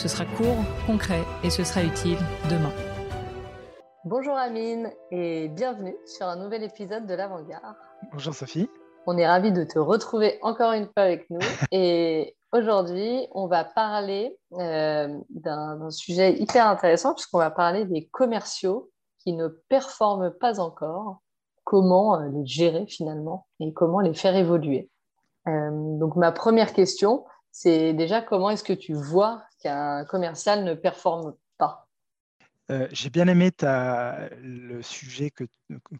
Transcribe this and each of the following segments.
Ce sera court, concret et ce sera utile demain. Bonjour Amine et bienvenue sur un nouvel épisode de l'Avant-Garde. Bonjour Sophie. On est ravis de te retrouver encore une fois avec nous et aujourd'hui on va parler euh, d'un sujet hyper intéressant puisqu'on va parler des commerciaux qui ne performent pas encore, comment euh, les gérer finalement et comment les faire évoluer? Euh, donc ma première question, c'est déjà comment est-ce que tu vois qu'un commercial ne performe pas euh, J'ai bien aimé le sujet, que,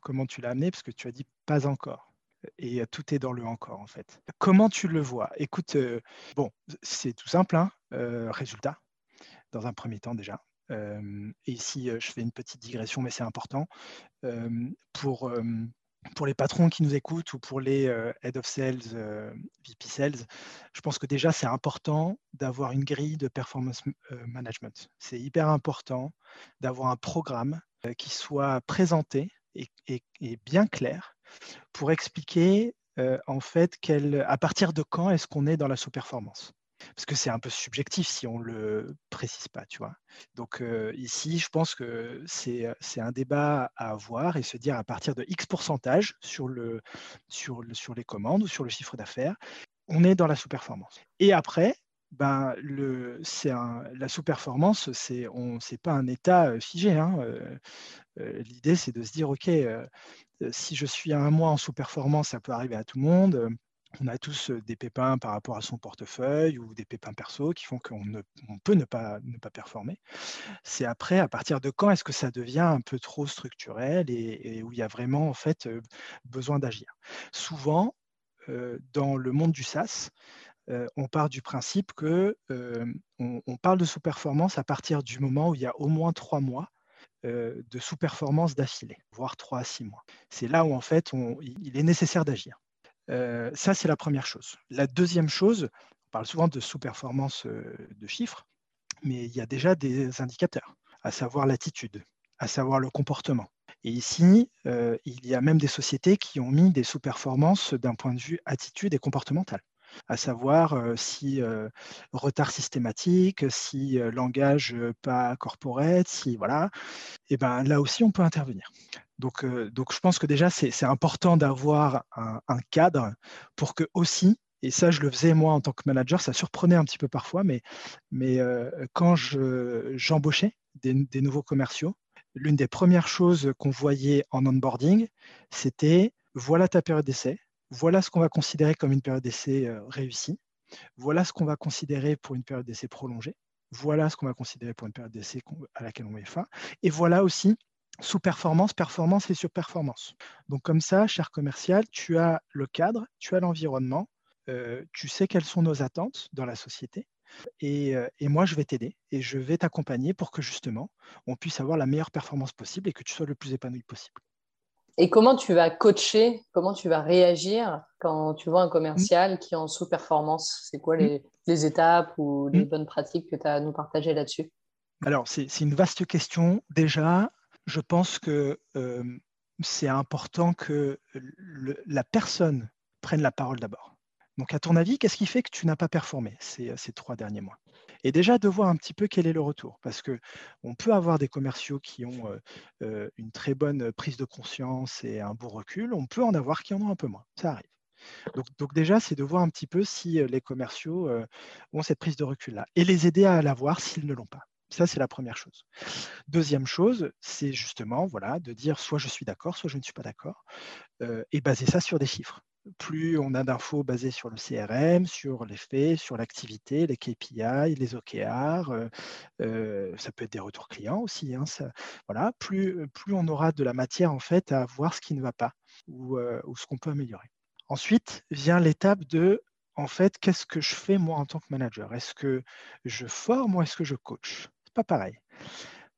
comment tu l'as amené, parce que tu as dit pas encore. Et tout est dans le encore, en fait. Comment tu le vois? Écoute, euh, bon, c'est tout simple, hein, euh, résultat, dans un premier temps déjà. et ici, je fais une petite digression, mais c'est important. pour pour les patrons qui nous écoutent ou pour les euh, head of sales, euh, VP sales, je pense que déjà c'est important d'avoir une grille de performance euh, management. C'est hyper important d'avoir un programme qui soit présenté et, et, bien clair pour expliquer en fait à partir de quand est-ce qu'on est dans la sous-performance parce que c'est un peu subjectif si on ne le précise pas, tu vois. Donc ici, je pense que c'est un débat à avoir et se dire à partir de X pourcentage sur, le, sur, sur les commandes ou sur le chiffre d'affaires, on est dans la sous-performance. Et après, ben, le, la sous-performance, ce n'est pas un état figé. Hein. L'idée, c'est de se dire, OK, si je suis un mois en sous-performance, ça peut arriver à tout le monde on a tous des pépins par rapport à son portefeuille ou des pépins perso qui font qu'on peut ne pas, ne pas performer. C'est après, à partir de quand est-ce que ça devient un peu trop structurel et, où il y a vraiment en fait besoin d'agir? Souvent, dans le monde du SaaS, on part du principe que on, parle de sous-performance à partir du moment où il y a au moins trois mois de sous-performance d'affilée, voire trois à six mois. C'est là où en fait il est nécessaire d'agir. Euh, ça, c'est la première chose. La deuxième chose, on parle souvent de sous-performance euh, de chiffres, mais il y a déjà des indicateurs, à savoir l'attitude, à savoir le comportement. Et ici, euh, il y a même des sociétés qui ont mis des sous-performances d'un point de vue attitude et comportemental à savoir si retard systématique, si langage pas corporate, si voilà, et ben là aussi on peut intervenir. Donc, donc je pense que déjà c'est important d'avoir un, cadre pour que aussi et ça, je le faisais moi en tant que manager, ça surprenait un petit peu parfois, mais, mais quand j'embauchais des, des, nouveaux commerciaux, l'une des premières choses qu'on voyait en onboarding, c'était voilà ta période d'essai, voilà ce qu'on va considérer comme une période d'essai euh, réussie, voilà ce qu'on va considérer pour une période d'essai prolongée, voilà ce qu'on va considérer pour une période d'essai à laquelle on met fin, et voilà aussi sous-performance, performance et surperformance. Donc comme ça, cher commercial, tu as le cadre, tu as l'environnement, euh, tu sais quelles sont nos attentes dans la société, et, euh, et, moi, je vais t'aider et je vais t'accompagner pour que justement, on puisse avoir la meilleure performance possible et que tu sois le plus épanoui possible. Et comment tu vas coacher, comment tu vas réagir quand tu vois un commercial qui est en sous-performance? C'est quoi les, étapes ou les bonnes pratiques que tu as à nous partager là-dessus? Alors, c'est une vaste question. Déjà, je pense que euh, c'est important que la personne prenne la parole d'abord. Donc, à ton avis, qu'est-ce qui fait que tu n'as pas performé ces, ces trois derniers mois? Et déjà de voir un petit peu quel est le retour, parce qu'on peut avoir des commerciaux qui ont une très bonne prise de conscience et un bon recul, on peut en avoir qui en ont un peu moins, ça arrive. Donc, déjà, c'est de voir un petit peu si les commerciaux ont cette prise de recul-là et les aider à l'avoir s'ils ne l'ont pas. Ça, c'est la première chose. Deuxième chose, c'est justement voilà, de dire soit je suis d'accord, soit je ne suis pas d'accord, et baser ça sur des chiffres plus on a d'infos basées sur le CRM, sur les faits, sur l'activité, les KPI, les OKR, euh, euh, ça peut être des retours clients aussi. Hein, voilà, plus, plus on aura de la matière en fait à voir ce qui ne va pas ou, euh, ce qu'on peut améliorer. Ensuite vient l'étape de en fait, qu'est-ce que je fais moi en tant que manager? Est-ce que je forme ou est-ce que je coach? Pas pareil.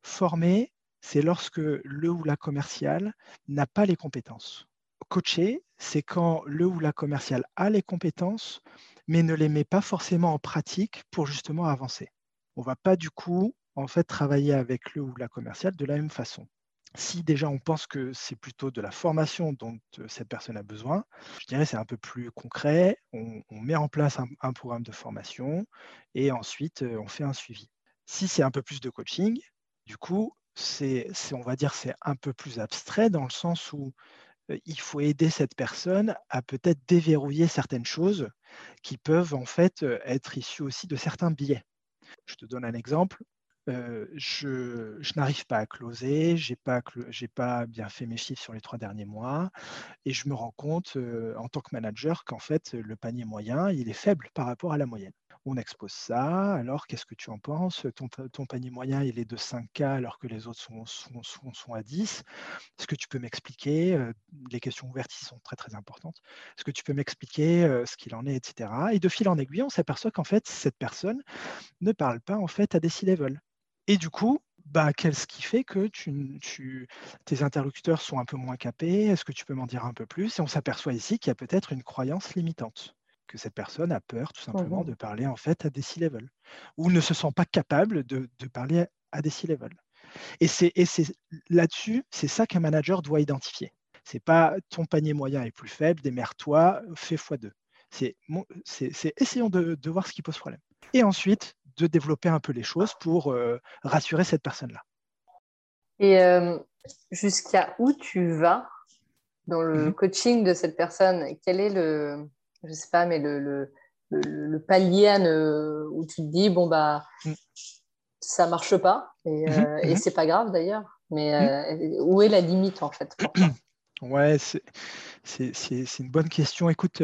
Former, c'est lorsque le ou la commercial n'a pas les compétences. Coacher, c'est quand le ou la commercial a les compétences, mais ne les met pas forcément en pratique pour justement avancer. On ne va pas du coup en fait travailler avec le ou la commerciale de la même façon. Si déjà on pense que c'est plutôt de la formation dont cette personne a besoin, je dirais c'est un peu plus concret. On, met en place un, programme de formation et ensuite on fait un suivi. Si c'est un peu plus de coaching, du coup, c'est, on va dire c'est un peu plus abstrait dans le sens où il faut aider cette personne à peut-être déverrouiller certaines choses qui peuvent en fait être issues aussi de certains biais. Je te donne un exemple je, n'arrive pas à closer, je n'ai pas, pas, bien fait mes chiffres sur les trois derniers mois, et je me rends compte en tant que manager qu'en fait, le panier moyen, il est faible par rapport à la moyenne. On expose ça, alors qu'est-ce que tu en penses? Ton, panier moyen, il est de 5K alors que les autres sont, à 10. Est-ce que tu peux m'expliquer Les questions ouvertes sont très très importantes. Est-ce que tu peux m'expliquer ce qu'il en est, etc. Et de fil en aiguille, on s'aperçoit qu'en fait, cette personne ne parle pas en fait à des C-level. Et du coup, bah, qu'est-ce qui fait que tes interlocuteurs sont un peu moins capés? Est-ce que tu peux m'en dire un peu plus? Et on s'aperçoit ici qu'il y a peut-être une croyance limitante, que cette personne a peur tout simplement mmh de parler en fait à des C-level, ou ne se sent pas capable de, parler à des C-level. Et c'est là-dessus, c'est ça qu'un manager doit identifier. C'est pas ton panier moyen est plus faible, démerde-toi, fais x2. C'est essayons de, de voir ce qui pose problème. Et ensuite, de développer un peu les choses pour euh, rassurer cette personne-là. Et euh, jusqu'à où tu vas dans le mhm. coaching de cette personne? Quel est le, je sais pas, mais le, le, palier où tu te dis, bon, bah, mhm. ça marche pas, et, mhm. euh, et c'est pas grave d'ailleurs, mais où est la limite en fait Ouais, c'est une bonne question. Écoute,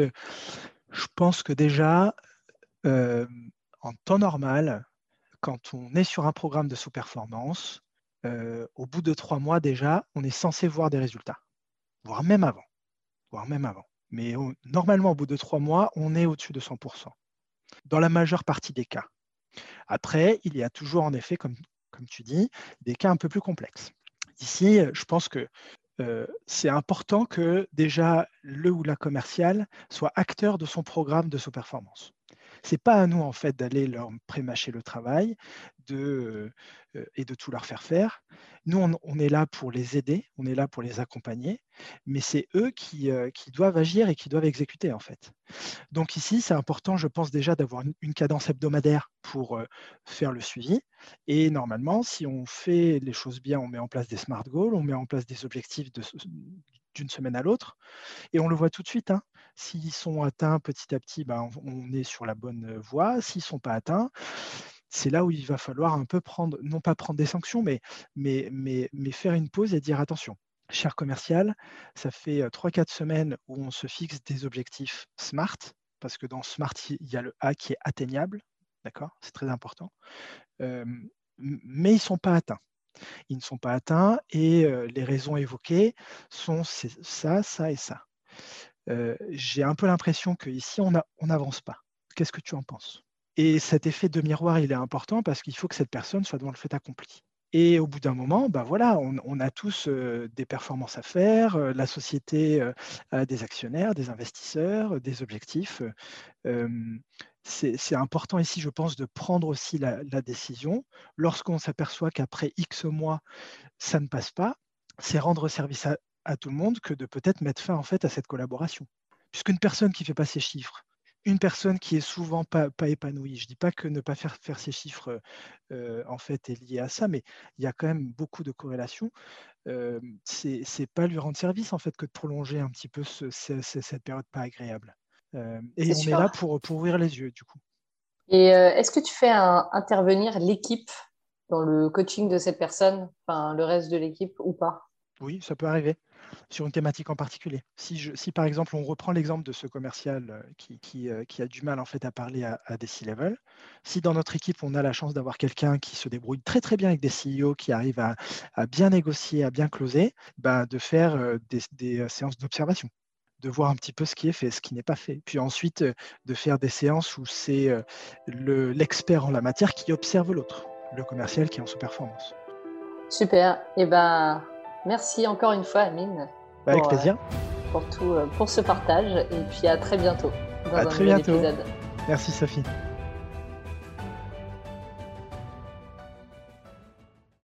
je pense que déjà, en temps normal, quand on est sur un programme de sous-performance, euh, au bout de trois mois déjà, on est censé voir des résultats, voire même avant, voire même avant. Mais normalement, au bout de trois mois, on est au-dessus de 100%, dans la majeure partie des cas. Après, il y a toujours, en effet, comme, tu dis, des cas un peu plus complexes. Ici, je pense que euh, c'est important que déjà le ou la commerciale soit acteur de son programme de sous-performance. C'est pas à nous en fait d'aller leur prémâcher le travail euh, et de tout leur faire faire. Nous, on, est là pour les aider, on est là pour les accompagner, mais c'est eux qui, euh, qui, doivent agir et qui doivent exécuter en fait. Donc ici, c'est important, je pense déjà d'avoir une, cadence hebdomadaire pour euh, faire le suivi. Et normalement, si on fait les choses bien, on met en place des smart goals, on met en place des objectifs de, d'une semaine à l'autre. Et on le voit tout de suite. Hein. S'ils sont atteints petit à petit, ben, on est sur la bonne voie. S'ils ne sont pas atteints, c'est là où il va falloir un peu prendre, non pas prendre des sanctions, mais, mais, mais, mais faire une pause et dire attention, cher commercial, ça fait 3-4 semaines où on se fixe des objectifs SMART, parce que dans SMART, il y a le A qui est atteignable, d'accord C'est très important. mais ils ne sont pas atteints ils ne sont pas atteints et les raisons évoquées sont ça, ça et ça. J'ai un peu l'impression qu'ici, on n'avance pas. Qu'est-ce que tu en penses? Et cet effet de miroir, il est important parce qu'il faut que cette personne soit devant le fait accompli. Et au bout d'un moment, ben voilà, on, a tous des performances à faire, la société a des actionnaires, des investisseurs, des objectifs c'est important ici, je pense, de prendre aussi la, décision. Lorsqu'on s'aperçoit qu'après X mois, ça ne passe pas, c'est rendre service à, tout le monde que de peut-être mettre fin en fait à cette collaboration. Puisqu'une personne qui ne fait pas ses chiffres, une personne qui est souvent pas, épanouie, je ne dis pas que ne pas faire, faire ses chiffres euh, en fait est lié à ça, mais il y a quand même beaucoup de corrélations. Euh, c'est pas lui rendre service en fait que de prolonger un petit peu cette période pas agréable. Euh, et on est là pour, pour, ouvrir les yeux, du coup. Et euh, est-ce que tu fais intervenir l'équipe dans le coaching de cette personne, enfin le reste de l'équipe ou pas? Oui, ça peut arriver sur une thématique en particulier. Si, je, si par exemple on reprend l'exemple de ce commercial euh, qui, qui, qui, a du mal en fait à parler à, des C-level, si dans notre équipe on a la chance d'avoir quelqu'un qui se débrouille très très bien avec des CEO, qui arrive à, à bien négocier, à bien closer, bah, de faire des, des séances d'observation de voir un petit peu ce qui est fait, ce qui n'est pas fait. Puis ensuite, de faire des séances où c'est l'expert en la matière qui observe l'autre, le commercial qui est en sous-performance. Super. Et eh ben, merci encore une fois, Amine. Bah, avec plaisir. pour, tout, pour ce partage. Et puis à très bientôt dans à un très bientôt. épisode. Merci, Sophie.